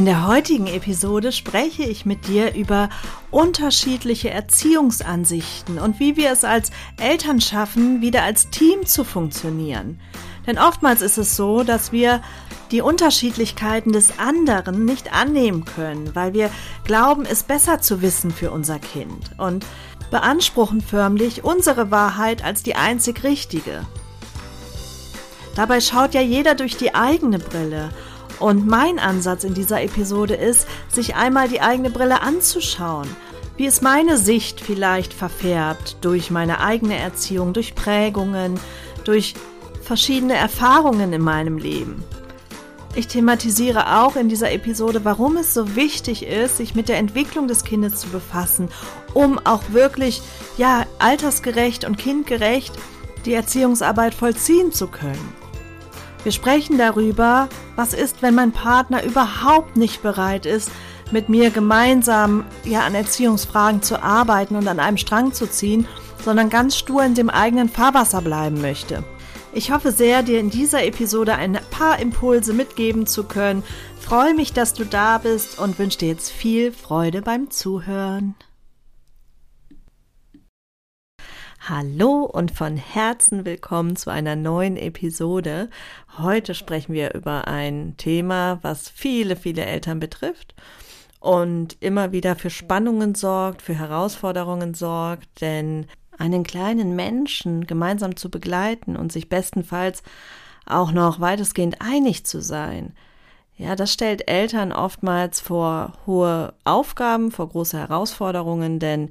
In der heutigen Episode spreche ich mit dir über unterschiedliche Erziehungsansichten und wie wir es als Eltern schaffen, wieder als Team zu funktionieren. Denn oftmals ist es so, dass wir die Unterschiedlichkeiten des anderen nicht annehmen können, weil wir glauben, es besser zu wissen für unser Kind und beanspruchen förmlich unsere Wahrheit als die einzig richtige. Dabei schaut ja jeder durch die eigene Brille und mein Ansatz in dieser Episode ist, sich einmal die eigene Brille anzuschauen. Wie ist meine Sicht vielleicht verfärbt durch meine eigene Erziehung, durch Prägungen, durch verschiedene Erfahrungen in meinem Leben? Ich thematisiere auch in dieser Episode, warum es so wichtig ist, sich mit der Entwicklung des Kindes zu befassen, um auch wirklich ja altersgerecht und kindgerecht die Erziehungsarbeit vollziehen zu können. Wir sprechen darüber, was ist, wenn mein Partner überhaupt nicht bereit ist, mit mir gemeinsam ja an Erziehungsfragen zu arbeiten und an einem Strang zu ziehen, sondern ganz stur in dem eigenen Fahrwasser bleiben möchte. Ich hoffe sehr, dir in dieser Episode ein paar Impulse mitgeben zu können. Freue mich, dass du da bist und wünsche dir jetzt viel Freude beim Zuhören. Hallo und von Herzen willkommen zu einer neuen Episode. Heute sprechen wir über ein Thema, was viele, viele Eltern betrifft und immer wieder für Spannungen sorgt, für Herausforderungen sorgt, denn einen kleinen Menschen gemeinsam zu begleiten und sich bestenfalls auch noch weitestgehend einig zu sein, ja, das stellt Eltern oftmals vor hohe Aufgaben, vor große Herausforderungen, denn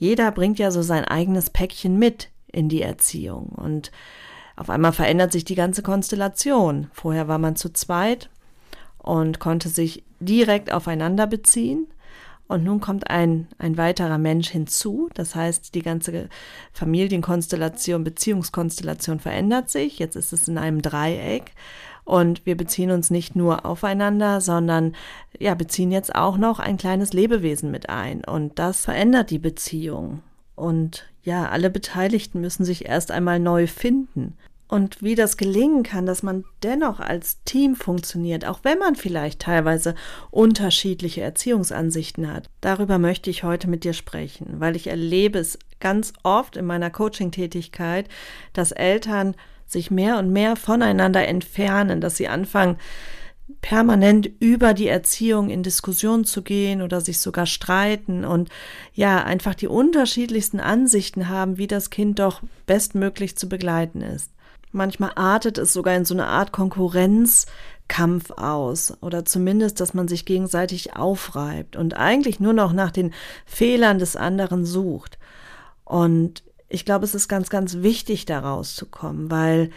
jeder bringt ja so sein eigenes Päckchen mit in die Erziehung. Und auf einmal verändert sich die ganze Konstellation. Vorher war man zu zweit und konnte sich direkt aufeinander beziehen. Und nun kommt ein, ein weiterer Mensch hinzu. Das heißt, die ganze Familienkonstellation, Beziehungskonstellation verändert sich. Jetzt ist es in einem Dreieck. Und wir beziehen uns nicht nur aufeinander, sondern ja, beziehen jetzt auch noch ein kleines Lebewesen mit ein. Und das verändert die Beziehung. Und ja, alle Beteiligten müssen sich erst einmal neu finden. Und wie das gelingen kann, dass man dennoch als Team funktioniert, auch wenn man vielleicht teilweise unterschiedliche Erziehungsansichten hat. Darüber möchte ich heute mit dir sprechen, weil ich erlebe es ganz oft in meiner Coaching-Tätigkeit, dass Eltern sich mehr und mehr voneinander entfernen, dass sie anfangen, permanent über die Erziehung in Diskussion zu gehen oder sich sogar streiten und ja, einfach die unterschiedlichsten Ansichten haben, wie das Kind doch bestmöglich zu begleiten ist. Manchmal artet es sogar in so eine Art Konkurrenzkampf aus oder zumindest, dass man sich gegenseitig aufreibt und eigentlich nur noch nach den Fehlern des anderen sucht. Und ich glaube, es ist ganz, ganz wichtig, da rauszukommen, weil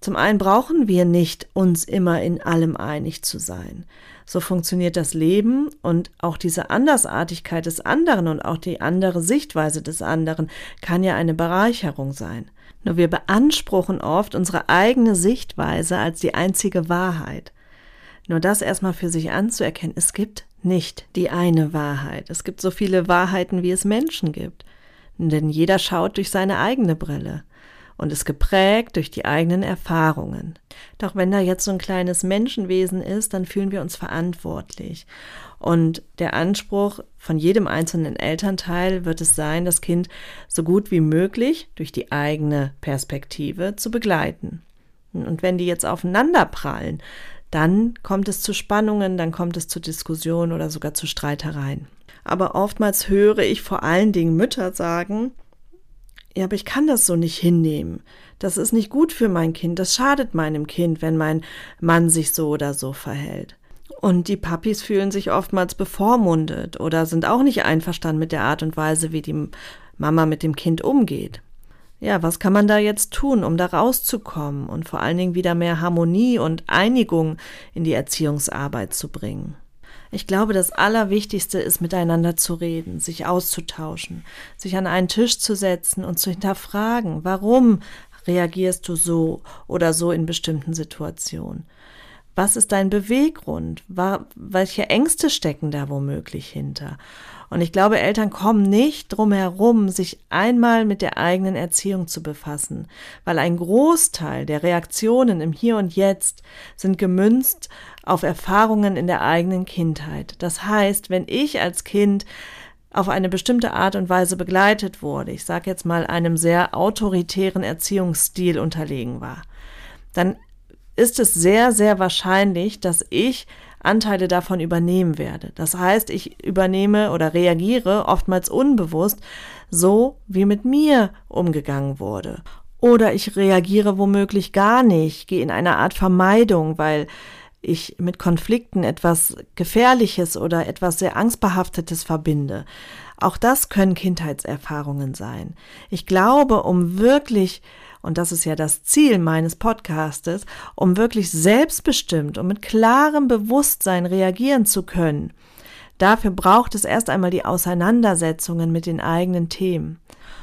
zum einen brauchen wir nicht, uns immer in allem einig zu sein. So funktioniert das Leben und auch diese Andersartigkeit des anderen und auch die andere Sichtweise des anderen kann ja eine Bereicherung sein. Nur wir beanspruchen oft unsere eigene Sichtweise als die einzige Wahrheit. Nur das erstmal für sich anzuerkennen, es gibt nicht die eine Wahrheit. Es gibt so viele Wahrheiten, wie es Menschen gibt denn jeder schaut durch seine eigene Brille und ist geprägt durch die eigenen Erfahrungen. Doch wenn da jetzt so ein kleines Menschenwesen ist, dann fühlen wir uns verantwortlich. Und der Anspruch von jedem einzelnen Elternteil wird es sein, das Kind so gut wie möglich durch die eigene Perspektive zu begleiten. Und wenn die jetzt aufeinander prallen, dann kommt es zu Spannungen, dann kommt es zu Diskussionen oder sogar zu Streitereien. Aber oftmals höre ich vor allen Dingen Mütter sagen, ja, aber ich kann das so nicht hinnehmen. Das ist nicht gut für mein Kind. Das schadet meinem Kind, wenn mein Mann sich so oder so verhält. Und die Papis fühlen sich oftmals bevormundet oder sind auch nicht einverstanden mit der Art und Weise, wie die Mama mit dem Kind umgeht. Ja, was kann man da jetzt tun, um da rauszukommen und vor allen Dingen wieder mehr Harmonie und Einigung in die Erziehungsarbeit zu bringen? Ich glaube, das Allerwichtigste ist, miteinander zu reden, sich auszutauschen, sich an einen Tisch zu setzen und zu hinterfragen, warum reagierst du so oder so in bestimmten Situationen. Was ist dein Beweggrund? Welche Ängste stecken da womöglich hinter? Und ich glaube, Eltern kommen nicht drum herum, sich einmal mit der eigenen Erziehung zu befassen, weil ein Großteil der Reaktionen im Hier und Jetzt sind gemünzt auf Erfahrungen in der eigenen Kindheit. Das heißt, wenn ich als Kind auf eine bestimmte Art und Weise begleitet wurde, ich sage jetzt mal einem sehr autoritären Erziehungsstil unterlegen war, dann ist es sehr, sehr wahrscheinlich, dass ich Anteile davon übernehmen werde. Das heißt, ich übernehme oder reagiere oftmals unbewusst so, wie mit mir umgegangen wurde. Oder ich reagiere womöglich gar nicht, gehe in eine Art Vermeidung, weil ich mit Konflikten etwas Gefährliches oder etwas sehr Angstbehaftetes verbinde. Auch das können Kindheitserfahrungen sein. Ich glaube, um wirklich und das ist ja das Ziel meines Podcastes, um wirklich selbstbestimmt und mit klarem Bewusstsein reagieren zu können. Dafür braucht es erst einmal die Auseinandersetzungen mit den eigenen Themen.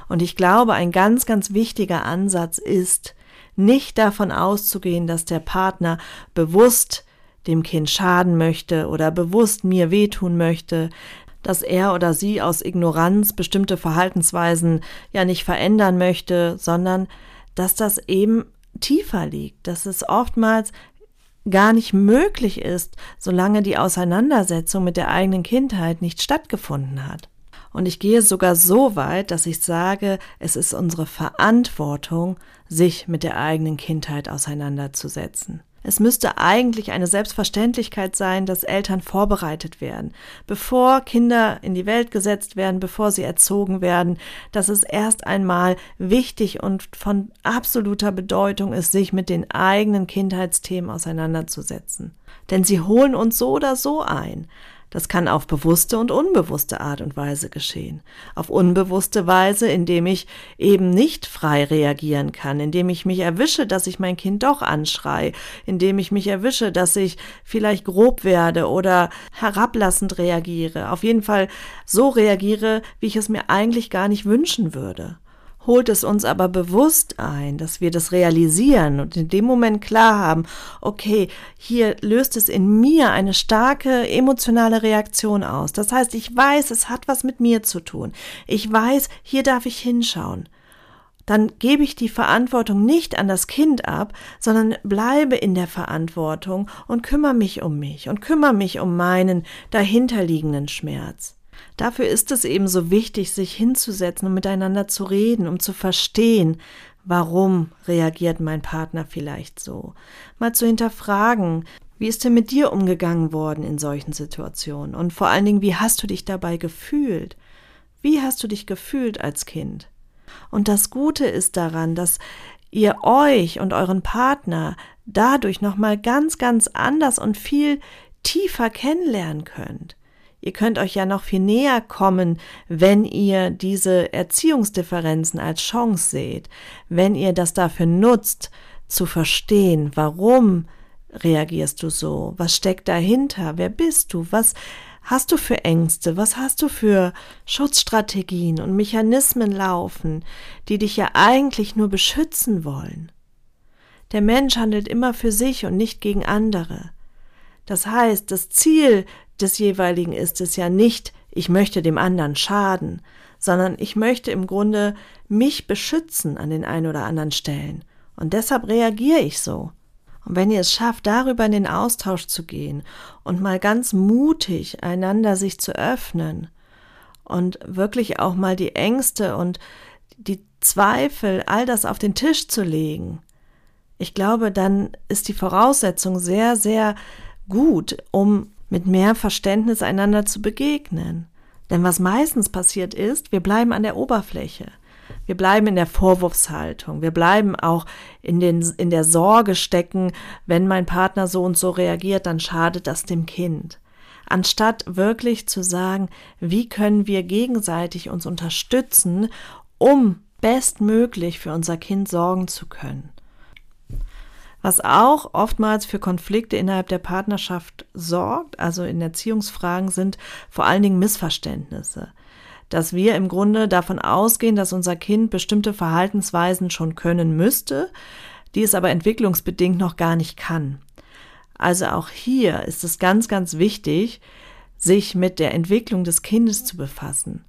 Und ich glaube, ein ganz, ganz wichtiger Ansatz ist, nicht davon auszugehen, dass der Partner bewusst dem Kind schaden möchte oder bewusst mir wehtun möchte, dass er oder sie aus Ignoranz bestimmte Verhaltensweisen ja nicht verändern möchte, sondern dass das eben tiefer liegt, dass es oftmals gar nicht möglich ist, solange die Auseinandersetzung mit der eigenen Kindheit nicht stattgefunden hat. Und ich gehe sogar so weit, dass ich sage, es ist unsere Verantwortung, sich mit der eigenen Kindheit auseinanderzusetzen. Es müsste eigentlich eine Selbstverständlichkeit sein, dass Eltern vorbereitet werden, bevor Kinder in die Welt gesetzt werden, bevor sie erzogen werden, dass es erst einmal wichtig und von absoluter Bedeutung ist, sich mit den eigenen Kindheitsthemen auseinanderzusetzen. Denn sie holen uns so oder so ein. Das kann auf bewusste und unbewusste Art und Weise geschehen. Auf unbewusste Weise, indem ich eben nicht frei reagieren kann, indem ich mich erwische, dass ich mein Kind doch anschrei, indem ich mich erwische, dass ich vielleicht grob werde oder herablassend reagiere. Auf jeden Fall so reagiere, wie ich es mir eigentlich gar nicht wünschen würde holt es uns aber bewusst ein, dass wir das realisieren und in dem Moment klar haben, okay, hier löst es in mir eine starke emotionale Reaktion aus. Das heißt, ich weiß, es hat was mit mir zu tun. Ich weiß, hier darf ich hinschauen. Dann gebe ich die Verantwortung nicht an das Kind ab, sondern bleibe in der Verantwortung und kümmere mich um mich und kümmere mich um meinen dahinterliegenden Schmerz. Dafür ist es eben so wichtig, sich hinzusetzen und miteinander zu reden, um zu verstehen, warum reagiert mein Partner vielleicht so. Mal zu hinterfragen, wie ist denn mit dir umgegangen worden in solchen Situationen? Und vor allen Dingen, wie hast du dich dabei gefühlt? Wie hast du dich gefühlt als Kind? Und das Gute ist daran, dass ihr euch und euren Partner dadurch nochmal ganz, ganz anders und viel tiefer kennenlernen könnt. Ihr könnt euch ja noch viel näher kommen, wenn ihr diese Erziehungsdifferenzen als Chance seht, wenn ihr das dafür nutzt, zu verstehen, warum reagierst du so, was steckt dahinter, wer bist du, was hast du für Ängste, was hast du für Schutzstrategien und Mechanismen laufen, die dich ja eigentlich nur beschützen wollen. Der Mensch handelt immer für sich und nicht gegen andere. Das heißt, das Ziel des jeweiligen ist es ja nicht, ich möchte dem anderen schaden, sondern ich möchte im Grunde mich beschützen an den ein oder anderen Stellen. Und deshalb reagiere ich so. Und wenn ihr es schafft, darüber in den Austausch zu gehen und mal ganz mutig einander sich zu öffnen und wirklich auch mal die Ängste und die Zweifel, all das auf den Tisch zu legen, ich glaube, dann ist die Voraussetzung sehr, sehr gut, um mit mehr Verständnis einander zu begegnen. Denn was meistens passiert ist, wir bleiben an der Oberfläche. Wir bleiben in der Vorwurfshaltung. Wir bleiben auch in, den, in der Sorge stecken, wenn mein Partner so und so reagiert, dann schadet das dem Kind. Anstatt wirklich zu sagen, wie können wir gegenseitig uns unterstützen, um bestmöglich für unser Kind sorgen zu können. Was auch oftmals für Konflikte innerhalb der Partnerschaft sorgt, also in Erziehungsfragen, sind vor allen Dingen Missverständnisse. Dass wir im Grunde davon ausgehen, dass unser Kind bestimmte Verhaltensweisen schon können müsste, die es aber entwicklungsbedingt noch gar nicht kann. Also auch hier ist es ganz, ganz wichtig, sich mit der Entwicklung des Kindes zu befassen.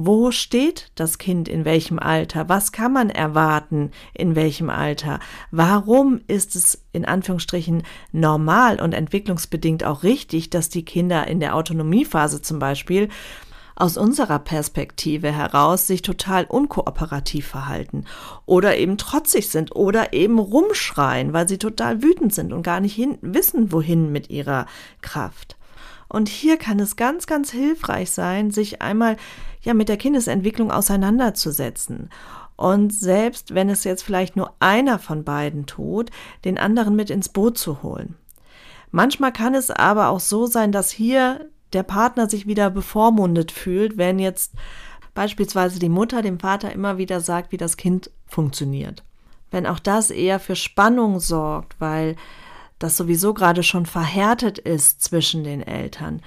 Wo steht das Kind in welchem Alter? Was kann man erwarten in welchem Alter? Warum ist es in Anführungsstrichen normal und entwicklungsbedingt auch richtig, dass die Kinder in der Autonomiephase zum Beispiel aus unserer Perspektive heraus sich total unkooperativ verhalten oder eben trotzig sind oder eben rumschreien, weil sie total wütend sind und gar nicht hin, wissen, wohin mit ihrer Kraft. Und hier kann es ganz, ganz hilfreich sein, sich einmal ja mit der Kindesentwicklung auseinanderzusetzen. Und selbst wenn es jetzt vielleicht nur einer von beiden tut, den anderen mit ins Boot zu holen. Manchmal kann es aber auch so sein, dass hier der Partner sich wieder bevormundet fühlt, wenn jetzt beispielsweise die Mutter dem Vater immer wieder sagt, wie das Kind funktioniert. Wenn auch das eher für Spannung sorgt, weil das sowieso gerade schon verhärtet ist zwischen den Eltern,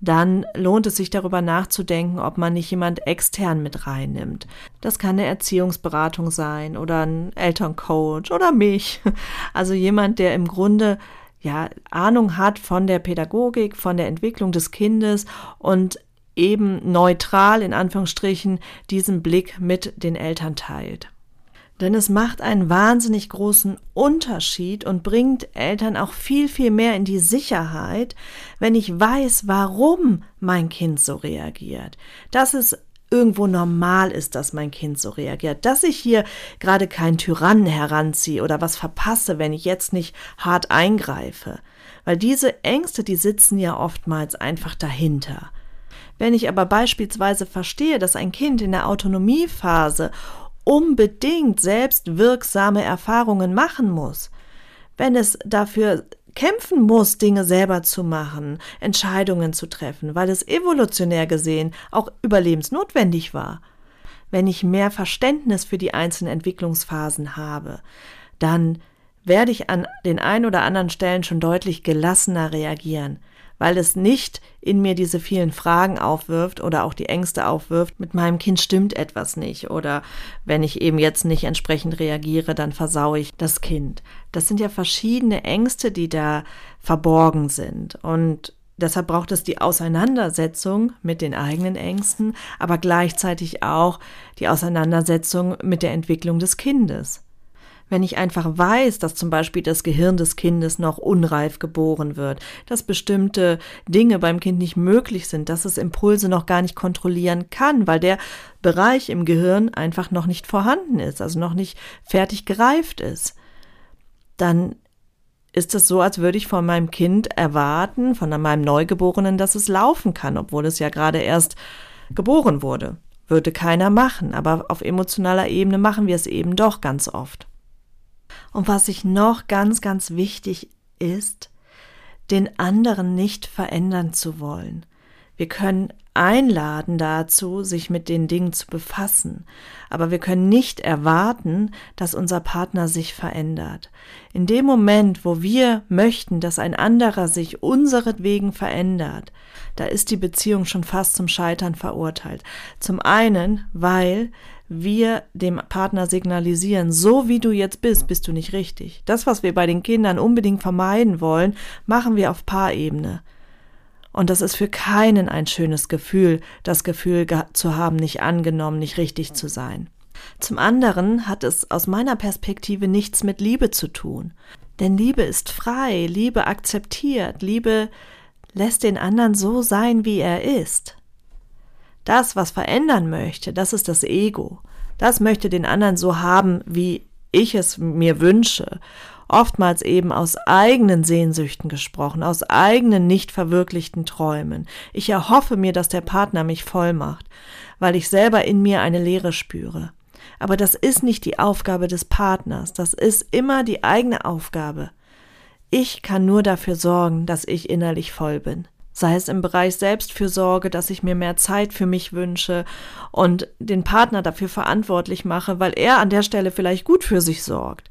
dann lohnt es sich darüber nachzudenken, ob man nicht jemand extern mit reinnimmt. Das kann eine Erziehungsberatung sein oder ein Elterncoach oder mich. Also jemand, der im Grunde ja Ahnung hat von der Pädagogik, von der Entwicklung des Kindes und eben neutral in Anführungsstrichen diesen Blick mit den Eltern teilt. Denn es macht einen wahnsinnig großen Unterschied und bringt Eltern auch viel, viel mehr in die Sicherheit, wenn ich weiß, warum mein Kind so reagiert. Dass es irgendwo normal ist, dass mein Kind so reagiert. Dass ich hier gerade keinen Tyrannen heranziehe oder was verpasse, wenn ich jetzt nicht hart eingreife. Weil diese Ängste, die sitzen ja oftmals einfach dahinter. Wenn ich aber beispielsweise verstehe, dass ein Kind in der Autonomiephase unbedingt selbst wirksame Erfahrungen machen muss, wenn es dafür kämpfen muss, Dinge selber zu machen, Entscheidungen zu treffen, weil es evolutionär gesehen auch überlebensnotwendig war. Wenn ich mehr Verständnis für die einzelnen Entwicklungsphasen habe, dann werde ich an den ein oder anderen Stellen schon deutlich gelassener reagieren weil es nicht in mir diese vielen Fragen aufwirft oder auch die Ängste aufwirft, mit meinem Kind stimmt etwas nicht oder wenn ich eben jetzt nicht entsprechend reagiere, dann versaue ich das Kind. Das sind ja verschiedene Ängste, die da verborgen sind und Deshalb braucht es die Auseinandersetzung mit den eigenen Ängsten, aber gleichzeitig auch die Auseinandersetzung mit der Entwicklung des Kindes wenn ich einfach weiß, dass zum Beispiel das Gehirn des Kindes noch unreif geboren wird, dass bestimmte Dinge beim Kind nicht möglich sind, dass es Impulse noch gar nicht kontrollieren kann, weil der Bereich im Gehirn einfach noch nicht vorhanden ist, also noch nicht fertig gereift ist, dann ist es so, als würde ich von meinem Kind erwarten, von meinem Neugeborenen, dass es laufen kann, obwohl es ja gerade erst geboren wurde. Würde keiner machen, aber auf emotionaler Ebene machen wir es eben doch ganz oft. Und was ich noch ganz, ganz wichtig ist, den anderen nicht verändern zu wollen. Wir können einladen dazu, sich mit den Dingen zu befassen, aber wir können nicht erwarten, dass unser Partner sich verändert. In dem Moment, wo wir möchten, dass ein anderer sich unseretwegen verändert, da ist die Beziehung schon fast zum Scheitern verurteilt. Zum einen, weil wir dem Partner signalisieren, so wie du jetzt bist, bist du nicht richtig. Das, was wir bei den Kindern unbedingt vermeiden wollen, machen wir auf Paarebene. Und das ist für keinen ein schönes Gefühl, das Gefühl zu haben, nicht angenommen, nicht richtig zu sein. Zum anderen hat es aus meiner Perspektive nichts mit Liebe zu tun. Denn Liebe ist frei, Liebe akzeptiert, Liebe lässt den anderen so sein, wie er ist. Das, was verändern möchte, das ist das Ego. Das möchte den anderen so haben, wie ich es mir wünsche. Oftmals eben aus eigenen Sehnsüchten gesprochen, aus eigenen nicht verwirklichten Träumen. Ich erhoffe mir, dass der Partner mich voll macht, weil ich selber in mir eine Leere spüre. Aber das ist nicht die Aufgabe des Partners, das ist immer die eigene Aufgabe. Ich kann nur dafür sorgen, dass ich innerlich voll bin sei es im Bereich Selbstfürsorge, dass ich mir mehr Zeit für mich wünsche und den Partner dafür verantwortlich mache, weil er an der Stelle vielleicht gut für sich sorgt.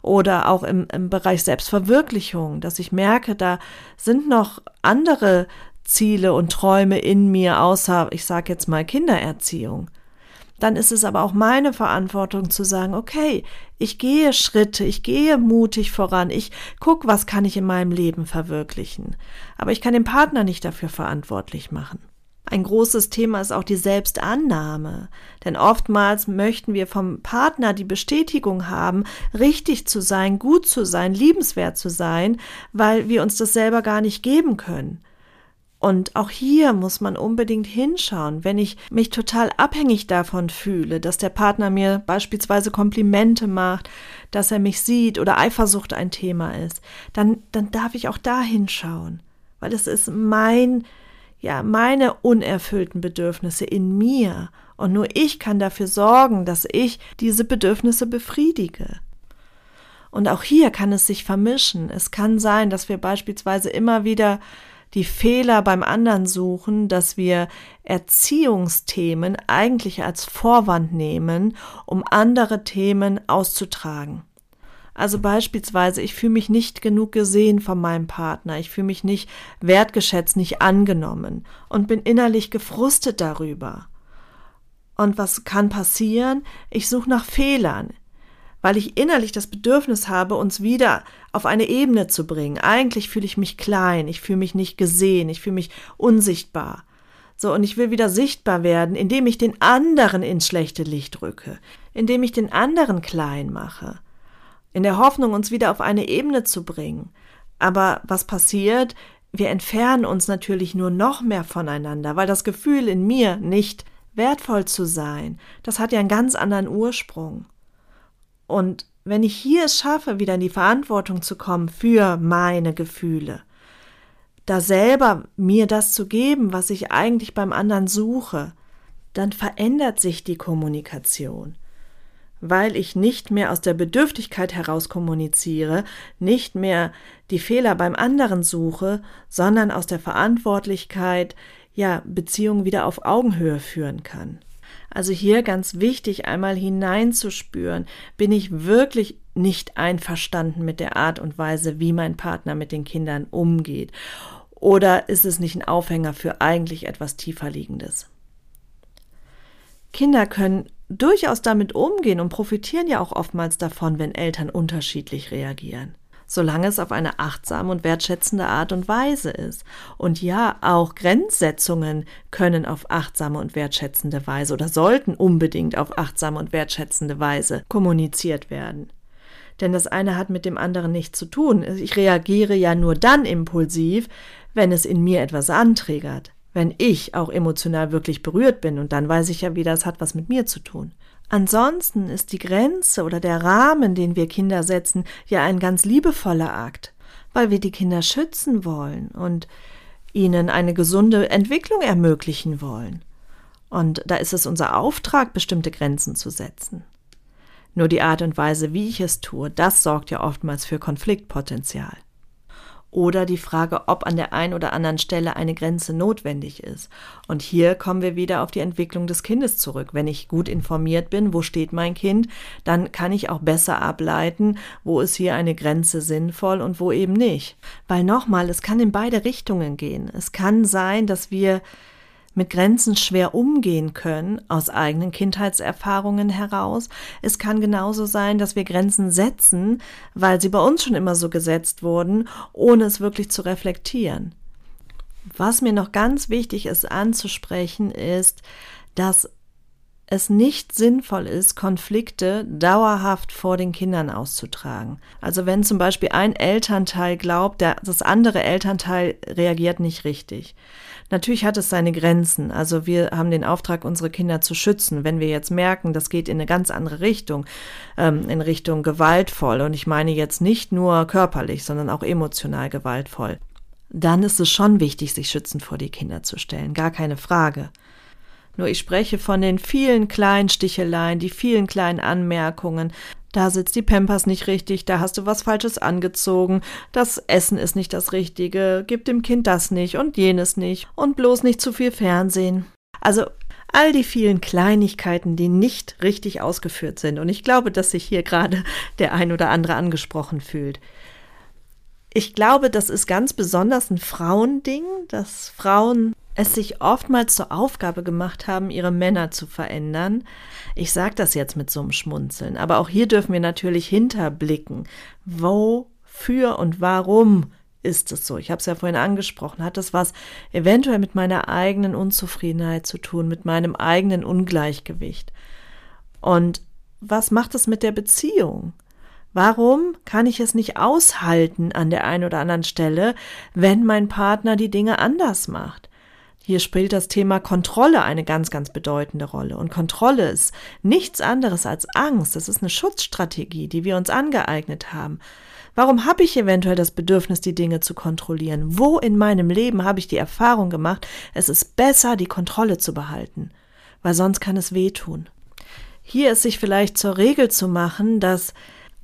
oder auch im, im Bereich Selbstverwirklichung, dass ich merke, da sind noch andere Ziele und Träume in mir, außer, ich sage jetzt mal, Kindererziehung. Dann ist es aber auch meine Verantwortung zu sagen, okay, ich gehe Schritte, ich gehe mutig voran, ich guck, was kann ich in meinem Leben verwirklichen. Aber ich kann den Partner nicht dafür verantwortlich machen. Ein großes Thema ist auch die Selbstannahme. Denn oftmals möchten wir vom Partner die Bestätigung haben, richtig zu sein, gut zu sein, liebenswert zu sein, weil wir uns das selber gar nicht geben können. Und auch hier muss man unbedingt hinschauen, wenn ich mich total abhängig davon fühle, dass der Partner mir beispielsweise Komplimente macht, dass er mich sieht oder Eifersucht ein Thema ist, dann, dann darf ich auch da hinschauen, weil es ist mein, ja, meine unerfüllten Bedürfnisse in mir und nur ich kann dafür sorgen, dass ich diese Bedürfnisse befriedige. Und auch hier kann es sich vermischen. Es kann sein, dass wir beispielsweise immer wieder die Fehler beim anderen suchen, dass wir Erziehungsthemen eigentlich als Vorwand nehmen, um andere Themen auszutragen. Also beispielsweise, ich fühle mich nicht genug gesehen von meinem Partner, ich fühle mich nicht wertgeschätzt, nicht angenommen und bin innerlich gefrustet darüber. Und was kann passieren? Ich suche nach Fehlern weil ich innerlich das Bedürfnis habe, uns wieder auf eine Ebene zu bringen. Eigentlich fühle ich mich klein, ich fühle mich nicht gesehen, ich fühle mich unsichtbar. So, und ich will wieder sichtbar werden, indem ich den anderen ins schlechte Licht rücke, indem ich den anderen klein mache, in der Hoffnung, uns wieder auf eine Ebene zu bringen. Aber was passiert? Wir entfernen uns natürlich nur noch mehr voneinander, weil das Gefühl in mir nicht wertvoll zu sein, das hat ja einen ganz anderen Ursprung. Und wenn ich hier es schaffe, wieder in die Verantwortung zu kommen für meine Gefühle, da selber mir das zu geben, was ich eigentlich beim anderen suche, dann verändert sich die Kommunikation, weil ich nicht mehr aus der Bedürftigkeit heraus kommuniziere, nicht mehr die Fehler beim anderen suche, sondern aus der Verantwortlichkeit, ja, Beziehungen wieder auf Augenhöhe führen kann. Also hier ganz wichtig, einmal hineinzuspüren, bin ich wirklich nicht einverstanden mit der Art und Weise, wie mein Partner mit den Kindern umgeht? Oder ist es nicht ein Aufhänger für eigentlich etwas tieferliegendes? Kinder können durchaus damit umgehen und profitieren ja auch oftmals davon, wenn Eltern unterschiedlich reagieren solange es auf eine achtsame und wertschätzende Art und Weise ist. Und ja, auch Grenzsetzungen können auf achtsame und wertschätzende Weise oder sollten unbedingt auf achtsame und wertschätzende Weise kommuniziert werden. Denn das eine hat mit dem anderen nichts zu tun. Ich reagiere ja nur dann impulsiv, wenn es in mir etwas anträgert, wenn ich auch emotional wirklich berührt bin, und dann weiß ich ja wieder, es hat was mit mir zu tun. Ansonsten ist die Grenze oder der Rahmen, den wir Kinder setzen, ja ein ganz liebevoller Akt, weil wir die Kinder schützen wollen und ihnen eine gesunde Entwicklung ermöglichen wollen. Und da ist es unser Auftrag, bestimmte Grenzen zu setzen. Nur die Art und Weise, wie ich es tue, das sorgt ja oftmals für Konfliktpotenzial. Oder die Frage, ob an der einen oder anderen Stelle eine Grenze notwendig ist. Und hier kommen wir wieder auf die Entwicklung des Kindes zurück. Wenn ich gut informiert bin, wo steht mein Kind, dann kann ich auch besser ableiten, wo ist hier eine Grenze sinnvoll und wo eben nicht. Weil nochmal, es kann in beide Richtungen gehen. Es kann sein, dass wir mit Grenzen schwer umgehen können, aus eigenen Kindheitserfahrungen heraus. Es kann genauso sein, dass wir Grenzen setzen, weil sie bei uns schon immer so gesetzt wurden, ohne es wirklich zu reflektieren. Was mir noch ganz wichtig ist anzusprechen, ist, dass es nicht sinnvoll ist, Konflikte dauerhaft vor den Kindern auszutragen. Also wenn zum Beispiel ein Elternteil glaubt, der, das andere Elternteil reagiert nicht richtig. Natürlich hat es seine Grenzen. Also wir haben den Auftrag, unsere Kinder zu schützen. Wenn wir jetzt merken, das geht in eine ganz andere Richtung, ähm, in Richtung gewaltvoll, und ich meine jetzt nicht nur körperlich, sondern auch emotional gewaltvoll, dann ist es schon wichtig, sich schützend vor die Kinder zu stellen. Gar keine Frage. Nur ich spreche von den vielen kleinen Sticheleien, die vielen kleinen Anmerkungen. Da sitzt die Pampers nicht richtig, da hast du was Falsches angezogen, das Essen ist nicht das Richtige, gib dem Kind das nicht und jenes nicht und bloß nicht zu viel Fernsehen. Also all die vielen Kleinigkeiten, die nicht richtig ausgeführt sind. Und ich glaube, dass sich hier gerade der ein oder andere angesprochen fühlt. Ich glaube, das ist ganz besonders ein Frauending, dass Frauen es sich oftmals zur Aufgabe gemacht haben, ihre Männer zu verändern. Ich sage das jetzt mit so einem Schmunzeln, aber auch hier dürfen wir natürlich hinterblicken. Wofür und warum ist es so? Ich habe es ja vorhin angesprochen. Hat das was eventuell mit meiner eigenen Unzufriedenheit zu tun, mit meinem eigenen Ungleichgewicht? Und was macht es mit der Beziehung? Warum kann ich es nicht aushalten an der einen oder anderen Stelle, wenn mein Partner die Dinge anders macht? Hier spielt das Thema Kontrolle eine ganz, ganz bedeutende Rolle. Und Kontrolle ist nichts anderes als Angst. Das ist eine Schutzstrategie, die wir uns angeeignet haben. Warum habe ich eventuell das Bedürfnis, die Dinge zu kontrollieren? Wo in meinem Leben habe ich die Erfahrung gemacht, es ist besser, die Kontrolle zu behalten, weil sonst kann es wehtun. Hier ist sich vielleicht zur Regel zu machen, dass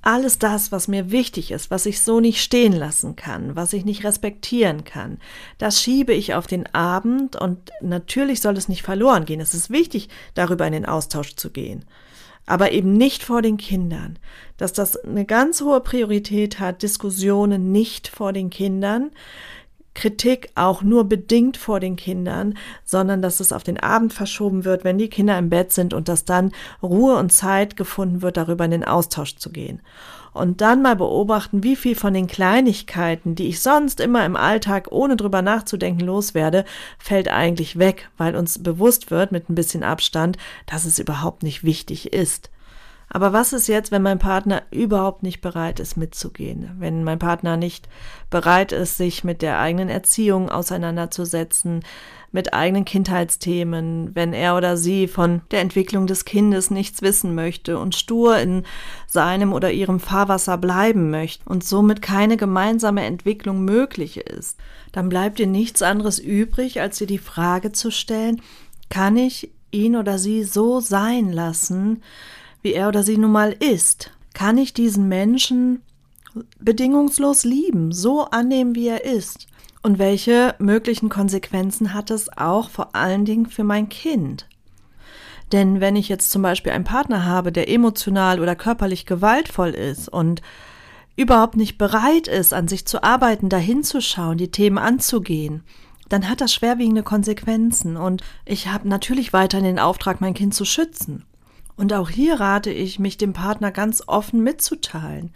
alles das, was mir wichtig ist, was ich so nicht stehen lassen kann, was ich nicht respektieren kann, das schiebe ich auf den Abend und natürlich soll es nicht verloren gehen. Es ist wichtig, darüber in den Austausch zu gehen. Aber eben nicht vor den Kindern. Dass das eine ganz hohe Priorität hat, Diskussionen nicht vor den Kindern, Kritik auch nur bedingt vor den Kindern, sondern dass es auf den Abend verschoben wird, wenn die Kinder im Bett sind und dass dann Ruhe und Zeit gefunden wird, darüber in den Austausch zu gehen. Und dann mal beobachten, wie viel von den Kleinigkeiten, die ich sonst immer im Alltag ohne drüber nachzudenken loswerde, fällt eigentlich weg, weil uns bewusst wird mit ein bisschen Abstand, dass es überhaupt nicht wichtig ist. Aber was ist jetzt, wenn mein Partner überhaupt nicht bereit ist mitzugehen? Wenn mein Partner nicht bereit ist, sich mit der eigenen Erziehung auseinanderzusetzen, mit eigenen Kindheitsthemen, wenn er oder sie von der Entwicklung des Kindes nichts wissen möchte und stur in seinem oder ihrem Fahrwasser bleiben möchte und somit keine gemeinsame Entwicklung möglich ist, dann bleibt dir nichts anderes übrig, als dir die Frage zu stellen, kann ich ihn oder sie so sein lassen, wie er oder sie nun mal ist, kann ich diesen Menschen bedingungslos lieben, so annehmen, wie er ist? Und welche möglichen Konsequenzen hat es auch vor allen Dingen für mein Kind? Denn wenn ich jetzt zum Beispiel einen Partner habe, der emotional oder körperlich gewaltvoll ist und überhaupt nicht bereit ist, an sich zu arbeiten, dahin zu schauen, die Themen anzugehen, dann hat das schwerwiegende Konsequenzen. Und ich habe natürlich weiterhin den Auftrag, mein Kind zu schützen. Und auch hier rate ich, mich dem Partner ganz offen mitzuteilen.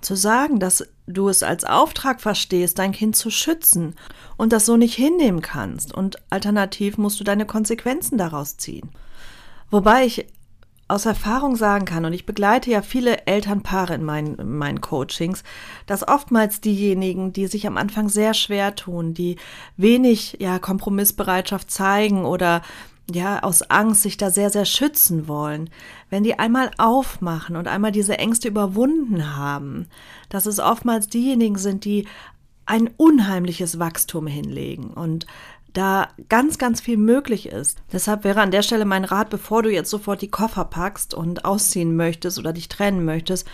Zu sagen, dass du es als Auftrag verstehst, dein Kind zu schützen und das so nicht hinnehmen kannst. Und alternativ musst du deine Konsequenzen daraus ziehen. Wobei ich aus Erfahrung sagen kann, und ich begleite ja viele Elternpaare in meinen, in meinen Coachings, dass oftmals diejenigen, die sich am Anfang sehr schwer tun, die wenig ja, Kompromissbereitschaft zeigen oder ja, aus Angst sich da sehr, sehr schützen wollen, wenn die einmal aufmachen und einmal diese Ängste überwunden haben, dass es oftmals diejenigen sind, die ein unheimliches Wachstum hinlegen und da ganz, ganz viel möglich ist. Deshalb wäre an der Stelle mein Rat, bevor du jetzt sofort die Koffer packst und ausziehen möchtest oder dich trennen möchtest,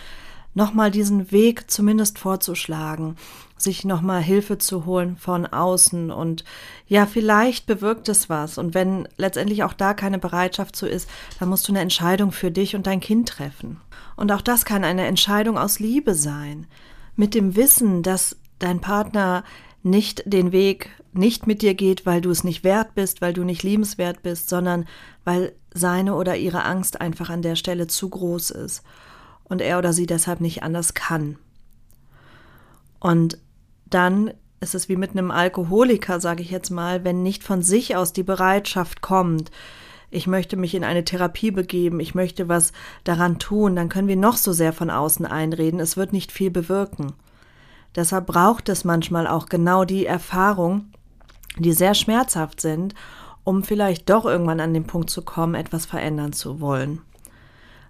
nochmal diesen Weg zumindest vorzuschlagen, sich nochmal Hilfe zu holen von außen und ja, vielleicht bewirkt es was. Und wenn letztendlich auch da keine Bereitschaft zu ist, dann musst du eine Entscheidung für dich und dein Kind treffen. Und auch das kann eine Entscheidung aus Liebe sein. Mit dem Wissen, dass dein Partner nicht den Weg nicht mit dir geht, weil du es nicht wert bist, weil du nicht liebenswert bist, sondern weil seine oder ihre Angst einfach an der Stelle zu groß ist und er oder sie deshalb nicht anders kann. Und dann ist es wie mit einem Alkoholiker, sage ich jetzt mal, wenn nicht von sich aus die Bereitschaft kommt, ich möchte mich in eine Therapie begeben, ich möchte was daran tun, dann können wir noch so sehr von außen einreden, es wird nicht viel bewirken. Deshalb braucht es manchmal auch genau die Erfahrung, die sehr schmerzhaft sind, um vielleicht doch irgendwann an den Punkt zu kommen, etwas verändern zu wollen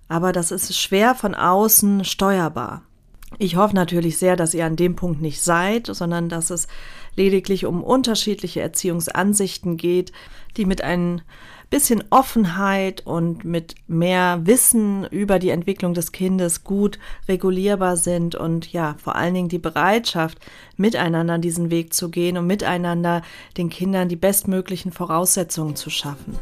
aber das ist schwer von außen steuerbar. Ich hoffe natürlich sehr, dass ihr an dem Punkt nicht seid, sondern dass es lediglich um unterschiedliche Erziehungsansichten geht, die mit ein bisschen Offenheit und mit mehr Wissen über die Entwicklung des Kindes gut regulierbar sind und ja, vor allen Dingen die Bereitschaft, miteinander diesen Weg zu gehen und miteinander den Kindern die bestmöglichen Voraussetzungen zu schaffen.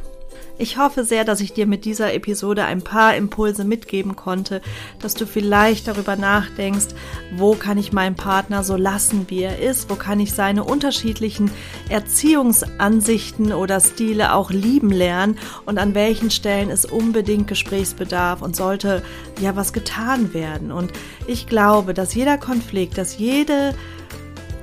Ich hoffe sehr, dass ich dir mit dieser Episode ein paar Impulse mitgeben konnte, dass du vielleicht darüber nachdenkst, wo kann ich meinen Partner so lassen, wie er ist, wo kann ich seine unterschiedlichen Erziehungsansichten oder Stile auch lieben lernen und an welchen Stellen ist unbedingt Gesprächsbedarf und sollte ja was getan werden. Und ich glaube, dass jeder Konflikt, dass jede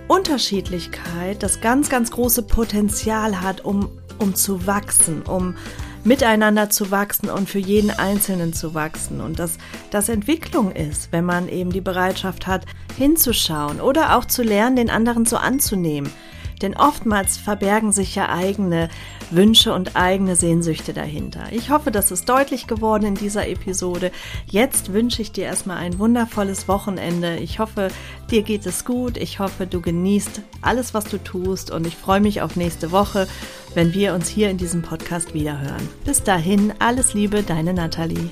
Unterschiedlichkeit das ganz, ganz große Potenzial hat, um, um zu wachsen, um miteinander zu wachsen und für jeden Einzelnen zu wachsen. Und dass das Entwicklung ist, wenn man eben die Bereitschaft hat, hinzuschauen oder auch zu lernen, den anderen so anzunehmen. Denn oftmals verbergen sich ja eigene Wünsche und eigene Sehnsüchte dahinter. Ich hoffe, das ist deutlich geworden in dieser Episode. Jetzt wünsche ich dir erstmal ein wundervolles Wochenende. Ich hoffe, dir geht es gut. Ich hoffe, du genießt alles, was du tust. Und ich freue mich auf nächste Woche, wenn wir uns hier in diesem Podcast wiederhören. Bis dahin, alles Liebe, deine Nathalie.